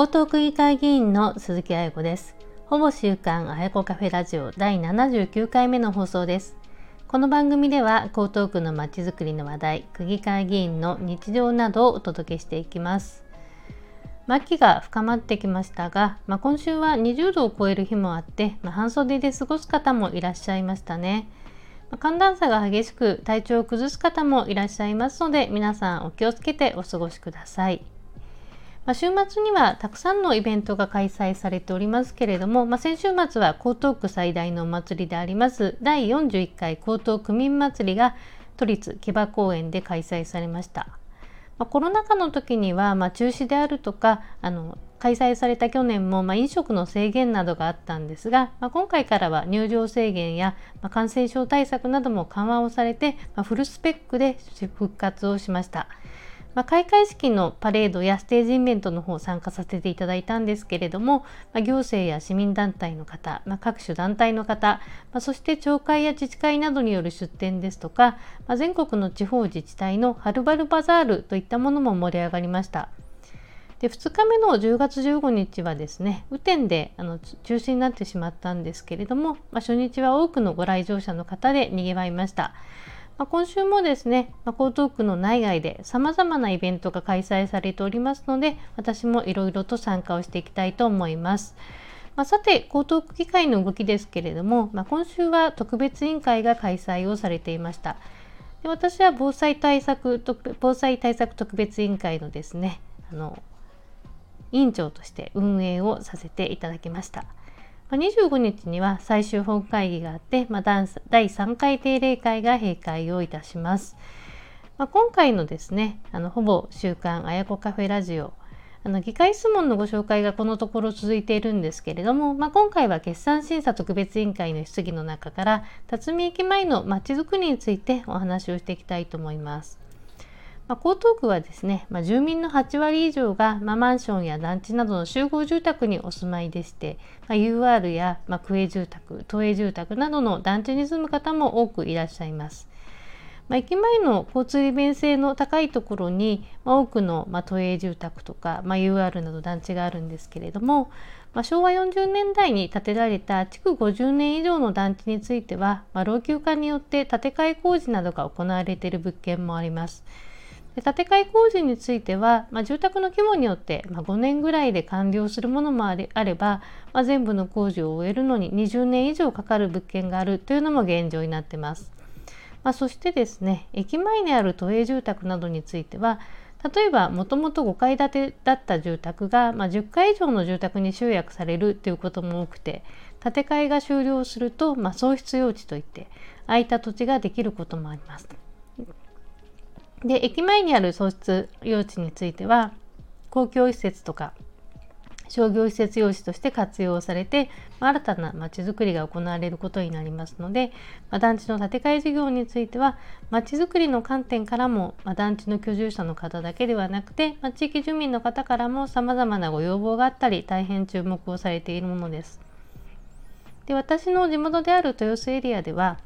江東区議会議員の鈴木愛子です。ほぼ週刊あやこカフェラジオ第79回目の放送です。この番組では江東区のまちづくりの話題、区議会議員の日常などをお届けしていきます。末期が深まってきましたが、まあ、今週は20度を超える日もあって、まあ、半袖で過ごす方もいらっしゃいましたね。まあ、寒暖差が激しく体調を崩す方もいらっしゃいますので皆さんお気をつけてお過ごしください。まあ、週末にはたくさんのイベントが開催されておりますけれども、まあ、先週末は江東区最大のお祭りであります第41回江東区民祭りが都立木場公園で開催されました。まあ、コロナ禍の時には、ま中止であるとかあの開催された去年も、ま飲食の制限などがあったんですが、ま今回からは入場制限や、ま感染症対策なども緩和をされて、まフルスペックで復活をしました。まあ、開会式のパレードやステージイベントの方参加させていただいたんですけれども、まあ、行政や市民団体の方、まあ、各種団体の方、ま、そして町会や自治会などによる出展ですとか、ま、全国の地方自治体のはるばるバザールといったものも盛り上がりました。で2日目の10月15日はですね雨天であの中止になってしまったんですけれども、まあ、初日は多くのご来場者の方でにぎわいました。まあ、今週もですね、まあ、江東区の内外で様々なイベントが開催されておりますので、私もいろいろと参加をしていきたいと思います。まあ、さて、江東区議会の動きですけれども、まあ、今週は特別委員会が開催をされていました。で私は防災対策防災対策特別委員会のですね、あの委員長として運営をさせていただきました。25日には最終本会議があって、まあ、第3回定例会が閉会をいたします。まあ、今回のですね、あのほぼ週刊あやこカフェラジオ、あの議会質問のご紹介がこのところ続いているんですけれども、まあ、今回は決算審査特別委員会の質疑の中から辰巳駅前のまちづくりについてお話をしていきたいと思います。ま、江東区はですね、ま、住民の8割以上が、ま、マンションや団地などの集合住宅にお住まいでして、ま UR や、ま区営住宅、都営住宅などの団地に住む方も多くいらっしゃいます。ま駅前の交通利便性の高いところに、ま多くの、ま都営住宅とか、ま UR など団地があるんですけれども、ま昭和40年代に建てられた築50年以上の団地については、ま老朽化によって建て替え工事などが行われている物件もあります。で建て替え工事については、まあ、住宅の規模によって、まあ、5年ぐらいで完了するものもあれば、まあ、全部の工事を終えるのに20年以上かかる物件があるというのも現状になってます。まあ、そしてですね駅前にある都営住宅などについては例えばもともと5階建てだった住宅が、まあ、10階以上の住宅に集約されるということも多くて建て替えが終了すると、まあ、喪失用地といって空いた土地ができることもあります。で駅前にある喪失用地については公共施設とか商業施設用地として活用されて、新たなまちづくりが行われることになりますので、ま団地の建て替え事業についてはまちづくりの観点からも、ま団地の居住者の方だけではなくて、ま地域住民の方からも様々なご要望があったり大変注目をされているものです。で私の地元である豊洲エリアでは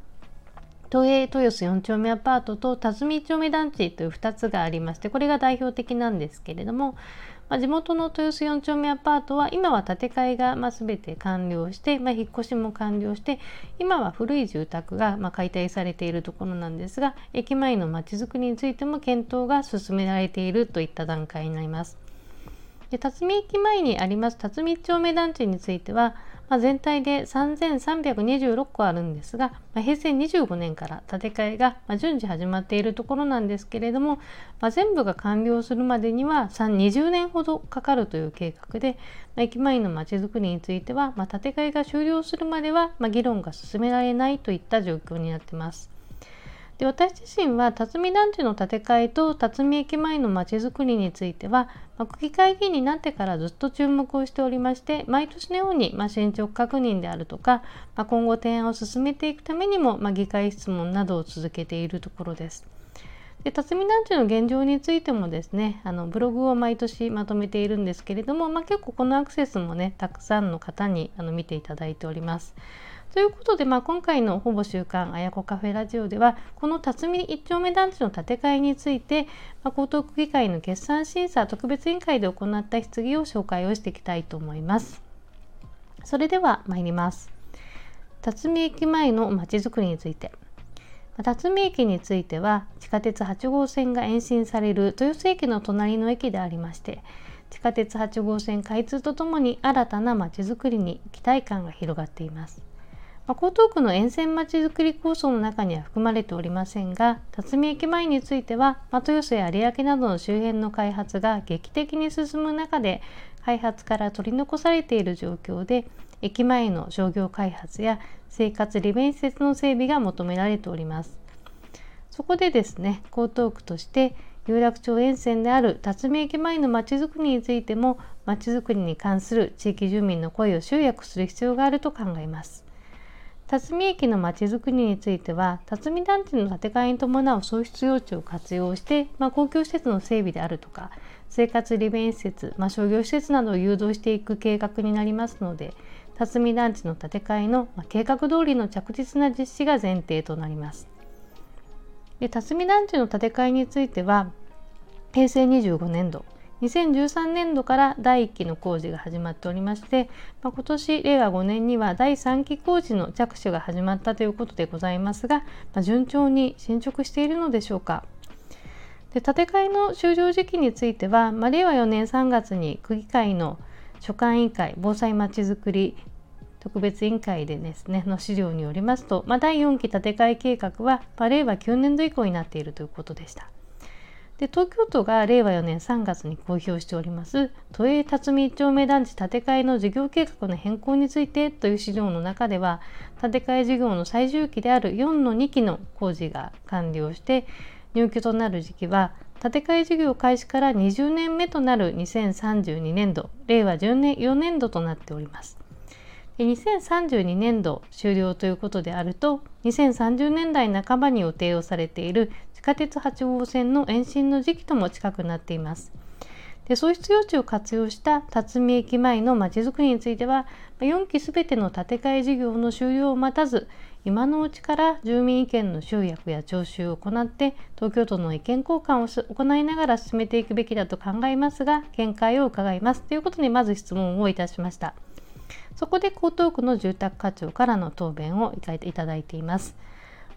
都営豊洲4丁目アパートと辰巳1丁目団地という2つがありましてこれが代表的なんですけれども、まあ、地元の豊洲4丁目アパートは今は建て替えがま全て完了して、まあ、引っ越しも完了して今は古い住宅がま解体されているところなんですが駅前のまちづくりについても検討が進められているといった段階になります。で辰巳駅前にあります辰巳1丁目団地についてはまあ、全体で3326個あるんですが、まあ、平成25年から建て替えが順次始まっているところなんですけれども、まあ、全部が完了するまでには20年ほどかかるという計画で、ま駅前のまちづくりについては、ま建て替えが終了するまでは、ま議論が進められないといった状況になっています。で私自身は辰巳団地の建て替えと辰巳駅前のまちづくりについては、まあ、区議会議員になってからずっと注目をしておりまして毎年のように、まあ、進捗確認であるとか、まあ、今後提案を進めていくためにも、ま、議会質問などを続けているところです。で辰巳団地の現状についてもですねあのブログを毎年まとめているんですけれども、ま、結構このアクセスもねたくさんの方にあの見ていただいております。ということで、まあ、今回のほぼ週刊あやこカフェラジオではこの辰巳一丁目団地の建て替えについて、まあ、江東区議会の決算審査特別委員会で行った質疑を紹介をしていきたいと思います。それでは参ります。辰巳駅前のまちづくりについて。辰巳駅については地下鉄8号線が延伸される豊洲駅の隣の駅でありまして地下鉄8号線開通とともに新たなまちづくりに期待感が広がっています。ま江東区の沿線まちづくり構想の中には含まれておりませんが辰巳駅前については、豊洲や有明などの周辺の開発が劇的に進む中で開発から取り残されている状況で駅前の商業開発や生活利便施設の整備が求められております。そこでですね江東区として有楽町沿線である辰巳駅前のまちづくりについてもまちづくりに関する地域住民の声を集約する必要があると考えます。辰巳駅のまちづくりについては辰巳団地の建て替えに伴う創出用地を活用して、まあ、公共施設の整備であるとか生活利便施設、まあ、商業施設などを誘導していく計画になりますので辰巳団地の建て替えの、まあ、計画通りの着実な実施が前提となります。で辰巳団地の建て替えについては平成25年度2013年度から第1期の工事が始まっておりまして、まあ、今年令和5年には第3期工事の着手が始まったということでございますが、まあ、順調に進捗しているのでしょうか。で建て替えの終了時期については、まあ、令和4年3月に区議会の所管委員会防災まちづくり特別委員会でですねの資料によりますと、まあ、第4期建て替え計画は、まあ、令和9年度以降になっているということでした。で東京都が令和4年3月に公表しております都営辰巳一丁目団地建て替えの事業計画の変更についてという資料の中では建て替え事業の最終期である4の2期の工事が完了して入居となる時期は建て替え事業開始から20年目となる2032年度令和10年4年度となっております。2032年度終了ということであると2030年代半ばに予定をされている下鉄8号線の延伸の時期とも近くなっています。で創出用地を活用した辰巳駅前のまちづくりについては4期すべての建て替え事業の終了を待たず今のうちから住民意見の集約や徴収を行って東京都の意見交換を行いながら進めていくべきだと考えますが見解を伺いますということにまず質問をいたしましたそこで江東区の住宅課長からの答弁をいただいています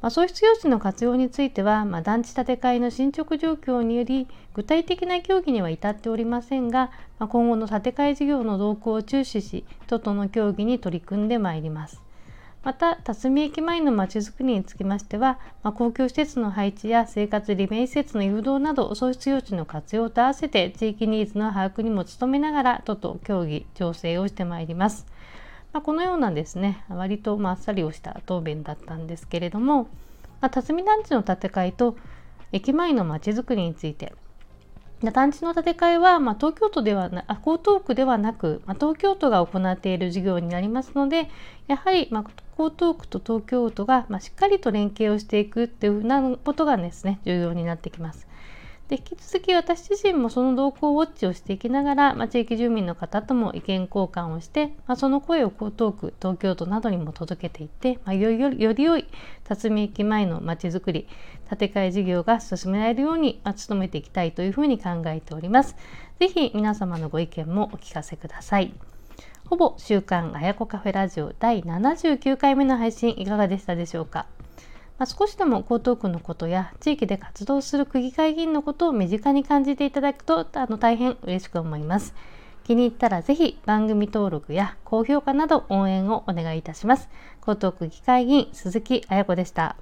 まあ、創出用地の活用については、まあ、団地建て替えの進捗状況により具体的な協議には至っておりませんが、まあ、今後の建て替え事業の動向を注視し都との協議に取り組んでまいります。また辰巳駅前のまちづくりにつきましては、まあ、公共施設の配置や生活利便施設の誘導など創出用地の活用と合わせて地域ニーズの把握にも努めながら都と協議調整をしてまいります。まあ、このようなですね割とまあっさりをした答弁だったんですけれども、まあ、辰巳団地の建て替えと駅前のまちづくりについて団地の建て替えは、まあ、東京都ではなあ江東区ではなく、まあ、東京都が行っている事業になりますのでやはり、まあ、江東区と東京都が、まあ、しっかりと連携をしていくっていうふうなことがですね重要になってきます。で引き続き私自身もその動向をウォッチをしていきながら、まあ、地域住民の方とも意見交換をして、まあ、その声を江東区東京都などにも届けていって、まあ、よりよりより良い辰巳駅前のまちづくり建て替え事業が進められるように、まあ、努めていきたいというふうに考えております。ぜひ皆様のご意見もお聞かせください。ほぼ週刊あやこカフェラジオ第79回目の配信いかがでしたでしょうか？まあ、少しでも江東区のことや地域で活動する区議会議員のことを身近に感じていただくとあの大変嬉しく思います。気に入ったらぜひ番組登録や高評価など応援をお願いいたします。江東区議会議員鈴木彩子でした。